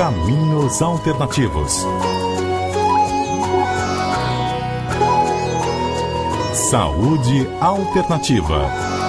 Caminhos Alternativos. Saúde Alternativa.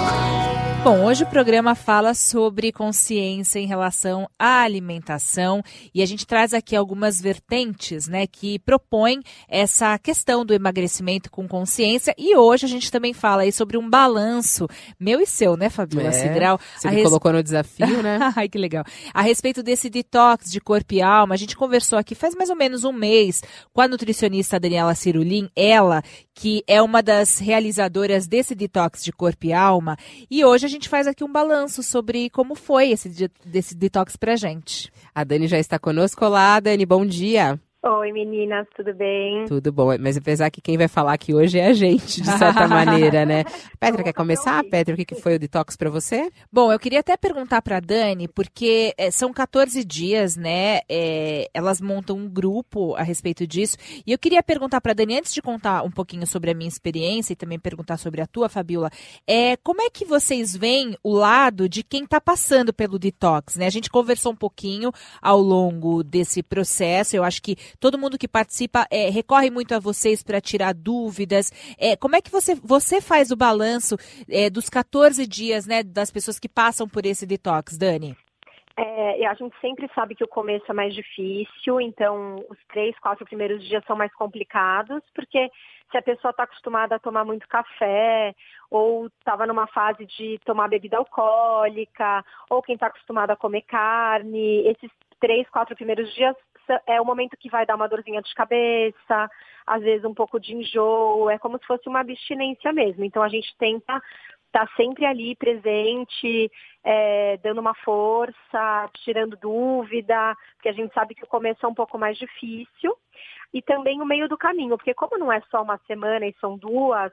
Bom, hoje o programa fala sobre consciência em relação à alimentação e a gente traz aqui algumas vertentes, né, que propõem essa questão do emagrecimento com consciência e hoje a gente também fala aí sobre um balanço meu e seu, né, Fabiola é, Cidral? Você me res... colocou no desafio, né? Ai, que legal. A respeito desse detox de corpo e alma, a gente conversou aqui faz mais ou menos um mês com a nutricionista Daniela Cirulim, ela que é uma das realizadoras desse detox de corpo e alma, e hoje a gente faz aqui um balanço sobre como foi esse desse detox pra gente. A Dani já está conosco. Olá, Dani, bom dia. Oi, meninas, tudo bem? Tudo bom, mas apesar que quem vai falar aqui hoje é a gente, de certa maneira, né? Petra, quer começar? Petra, o que foi o detox para você? Bom, eu queria até perguntar para Dani, porque é, são 14 dias, né? É, elas montam um grupo a respeito disso. E eu queria perguntar para Dani, antes de contar um pouquinho sobre a minha experiência e também perguntar sobre a tua, Fabiola, é, como é que vocês veem o lado de quem está passando pelo detox, né? A gente conversou um pouquinho ao longo desse processo, eu acho que todo mundo que participa é, recorre muito a vocês para tirar dúvidas. É, como é que você, você faz o balanço é, dos 14 dias né, das pessoas que passam por esse detox, Dani? É, a gente sempre sabe que o começo é mais difícil, então os três, quatro primeiros dias são mais complicados, porque se a pessoa está acostumada a tomar muito café, ou estava numa fase de tomar bebida alcoólica, ou quem está acostumado a comer carne, esses três, quatro primeiros dias é o momento que vai dar uma dorzinha de cabeça, às vezes um pouco de enjoo, é como se fosse uma abstinência mesmo. Então a gente tenta estar tá sempre ali presente, é, dando uma força, tirando dúvida, porque a gente sabe que o começo é um pouco mais difícil. E também o meio do caminho, porque como não é só uma semana e são duas,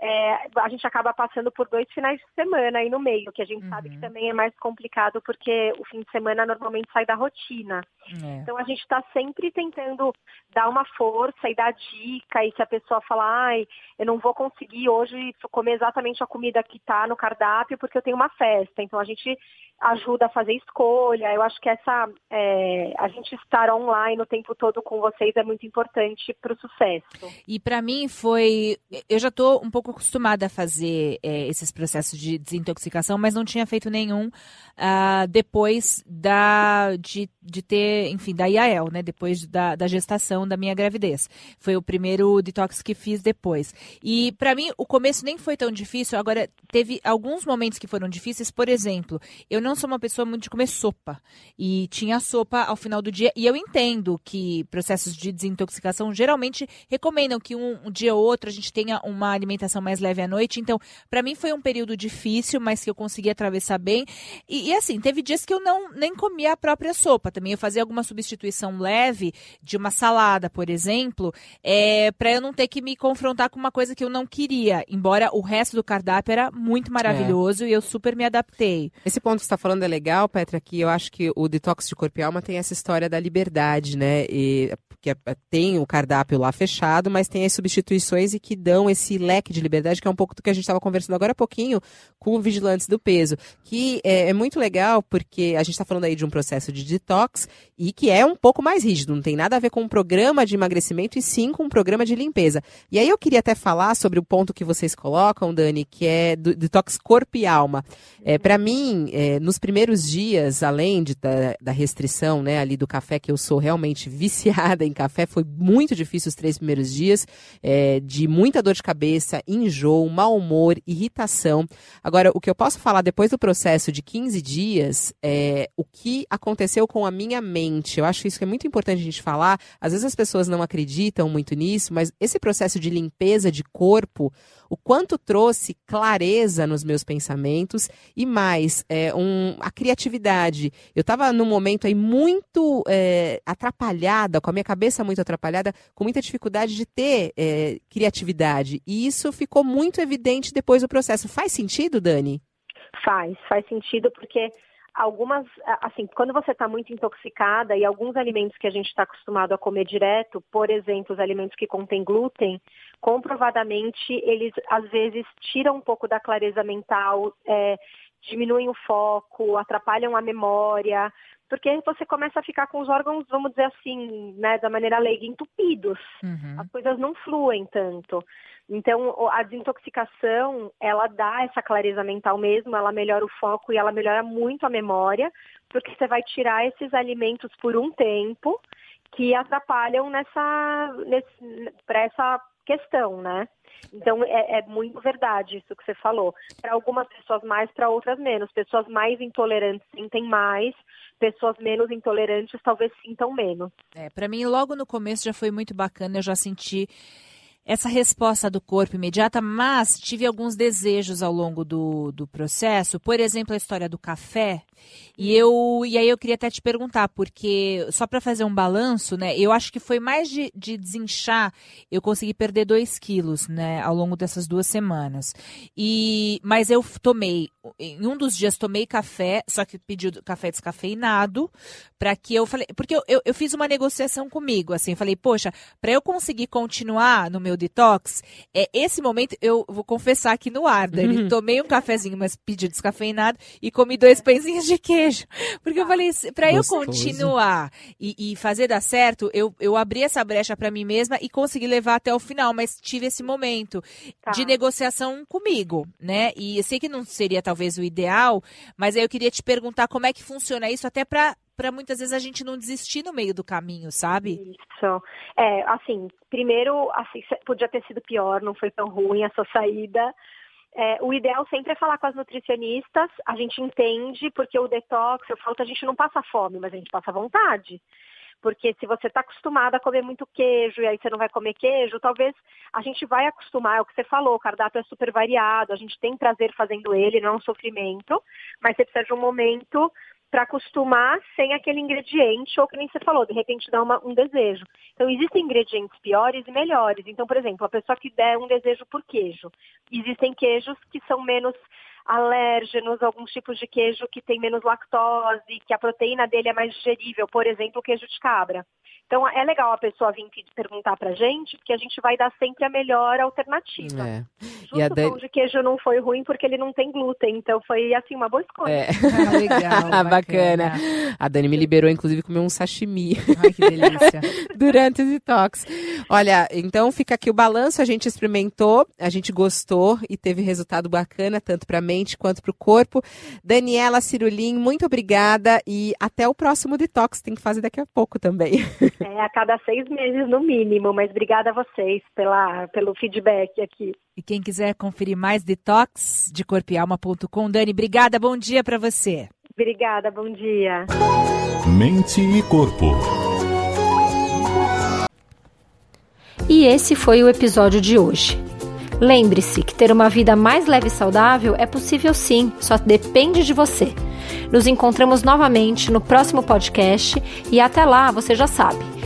é, a gente acaba passando por dois finais de semana aí no meio, que a gente uhum. sabe que uhum. também é mais complicado porque o fim de semana normalmente sai da rotina. É. Então a gente está sempre tentando dar uma força e dar dica, e se a pessoa falar, ai, eu não vou conseguir hoje comer exatamente a comida que está no cardápio porque eu tenho uma festa. Então a gente ajuda a fazer escolha. Eu acho que essa é, a gente estar online o tempo todo com vocês é muito importante para o sucesso. E para mim foi, eu já estou um pouco acostumada a fazer é, esses processos de desintoxicação, mas não tinha feito nenhum uh, depois da de, de ter, enfim, da IAL, né? Depois da, da gestação da minha gravidez. Foi o primeiro detox que fiz depois. E para mim o começo nem foi tão difícil. Agora teve alguns momentos que foram difíceis. Por exemplo, eu não sou uma pessoa muito de comer sopa. E tinha sopa ao final do dia. E eu entendo que processos de desintoxicação geralmente recomendam que um, um dia ou outro a gente tenha uma alimentação mais leve à noite. Então, para mim foi um período difícil, mas que eu consegui atravessar bem. E, e, assim, teve dias que eu não nem comia a própria sopa. Também eu fazia alguma substituição leve de uma salada, por exemplo, é, para eu não ter que me confrontar com uma coisa que eu não queria. Embora o resto do cardápio era muito maravilhoso é. e eu super me adaptei. Esse ponto que você está falando é legal, Petra, que eu acho que o detox de corpo e alma tem essa história da liberdade, né? E, porque tem o cardápio lá fechado, mas tem as substituições e que dão esse leque de liberdade, que é um pouco do que a gente estava conversando agora há pouquinho com o Vigilantes do Peso, que é, é muito legal porque a gente está falando aí de um processo de detox e que é um pouco mais rígido, não tem nada a ver com um programa de emagrecimento e sim com um programa de limpeza. E aí eu queria até falar sobre o ponto que vocês colocam, Dani, que é do detox corpo e alma. É, Para mim, é, nos primeiros dias, além de, da, da, restrição né, ali do café, que eu sou realmente viciada em café, foi muito difícil os três primeiros dias, é, de muita dor de cabeça, enjoo, mau humor, irritação. Agora, o que eu posso falar depois do processo de 15 dias é o que aconteceu com a minha mente. Eu acho isso que é muito importante a gente falar. Às vezes as pessoas não acreditam muito nisso, mas esse processo de limpeza de corpo, o quanto trouxe clareza nos meus pensamentos e mais, é, um, a criatividade. Eu estava num momento aí muito é, atrapalhada, com a minha cabeça muito atrapalhada, com muita dificuldade de ter é, criatividade. E isso ficou muito evidente depois do processo. Faz sentido, Dani? Faz, faz sentido porque algumas, assim, quando você está muito intoxicada e alguns alimentos que a gente está acostumado a comer direto, por exemplo, os alimentos que contêm glúten, comprovadamente eles às vezes tiram um pouco da clareza mental, é, diminuem o foco, atrapalham a memória, porque você começa a ficar com os órgãos, vamos dizer assim, né, da maneira leiga, entupidos. Uhum. As coisas não fluem tanto. Então, a desintoxicação, ela dá essa clareza mental mesmo, ela melhora o foco e ela melhora muito a memória, porque você vai tirar esses alimentos por um tempo que atrapalham nessa, para essa questão, né? Então é, é, muito verdade isso que você falou. Para algumas pessoas mais, para outras menos. Pessoas mais intolerantes sentem mais, pessoas menos intolerantes talvez sintam menos. É, para mim logo no começo já foi muito bacana, eu já senti essa resposta do corpo imediata, mas tive alguns desejos ao longo do, do processo. Por exemplo, a história do café. E eu e aí eu queria até te perguntar, porque só para fazer um balanço, né? Eu acho que foi mais de, de desinchar, eu consegui perder 2 quilos, né, ao longo dessas duas semanas. E mas eu tomei, em um dos dias tomei café, só que pedi café descafeinado, para que eu falei, porque eu, eu, eu, fiz uma negociação comigo, assim, falei, poxa, para eu conseguir continuar no meu detox, é esse momento eu vou confessar aqui no ar, Dani, uhum. tomei um cafezinho, mas pedi descafeinado e comi dois pãezinhos de queijo. Porque eu falei, para eu continuar e, e, fazer dar certo, eu, eu abri essa brecha para mim mesma e consegui levar até o final, mas tive esse momento tá. de negociação comigo, né? E eu sei que não seria talvez o ideal, mas aí eu queria te perguntar como é que funciona isso até para para muitas vezes a gente não desistir no meio do caminho, sabe? Isso. É, assim, primeiro, assim, podia ter sido pior, não foi tão ruim a sua saída. É, o ideal sempre é falar com as nutricionistas, a gente entende, porque o detox, eu falo que a gente não passa fome, mas a gente passa vontade. Porque se você está acostumada a comer muito queijo e aí você não vai comer queijo, talvez a gente vai acostumar, é o que você falou, o cardápio é super variado, a gente tem prazer fazendo ele, não é um sofrimento, mas você precisa de um momento para acostumar sem aquele ingrediente, ou que nem você falou, de repente dá uma, um desejo. Então, existem ingredientes piores e melhores. Então, por exemplo, a pessoa que der um desejo por queijo, existem queijos que são menos alérgenos, alguns tipos de queijo que tem menos lactose, que a proteína dele é mais digerível, por exemplo, o queijo de cabra. Então é legal a pessoa vir perguntar pra gente, porque a gente vai dar sempre a melhor alternativa. É. Justo e a o pão de queijo não foi ruim porque ele não tem glúten, então foi assim uma boa escolha. É. Ah, legal, bacana. bacana. A Dani me liberou inclusive comer um sashimi. Ai, que delícia. Durante o detox. Olha, então fica aqui o balanço, a gente experimentou, a gente gostou e teve resultado bacana tanto para mente quanto para o corpo. Daniela Cirulim, muito obrigada e até o próximo detox, tem que fazer daqui a pouco também. É, a cada seis meses no mínimo, mas obrigada a vocês pela, pelo feedback aqui. E quem quiser conferir mais detox de corpoalma.com, Dani, obrigada, bom dia para você. Obrigada, bom dia. Mente e corpo. E esse foi o episódio de hoje. Lembre-se que ter uma vida mais leve e saudável é possível sim, só depende de você. Nos encontramos novamente no próximo podcast e até lá, você já sabe.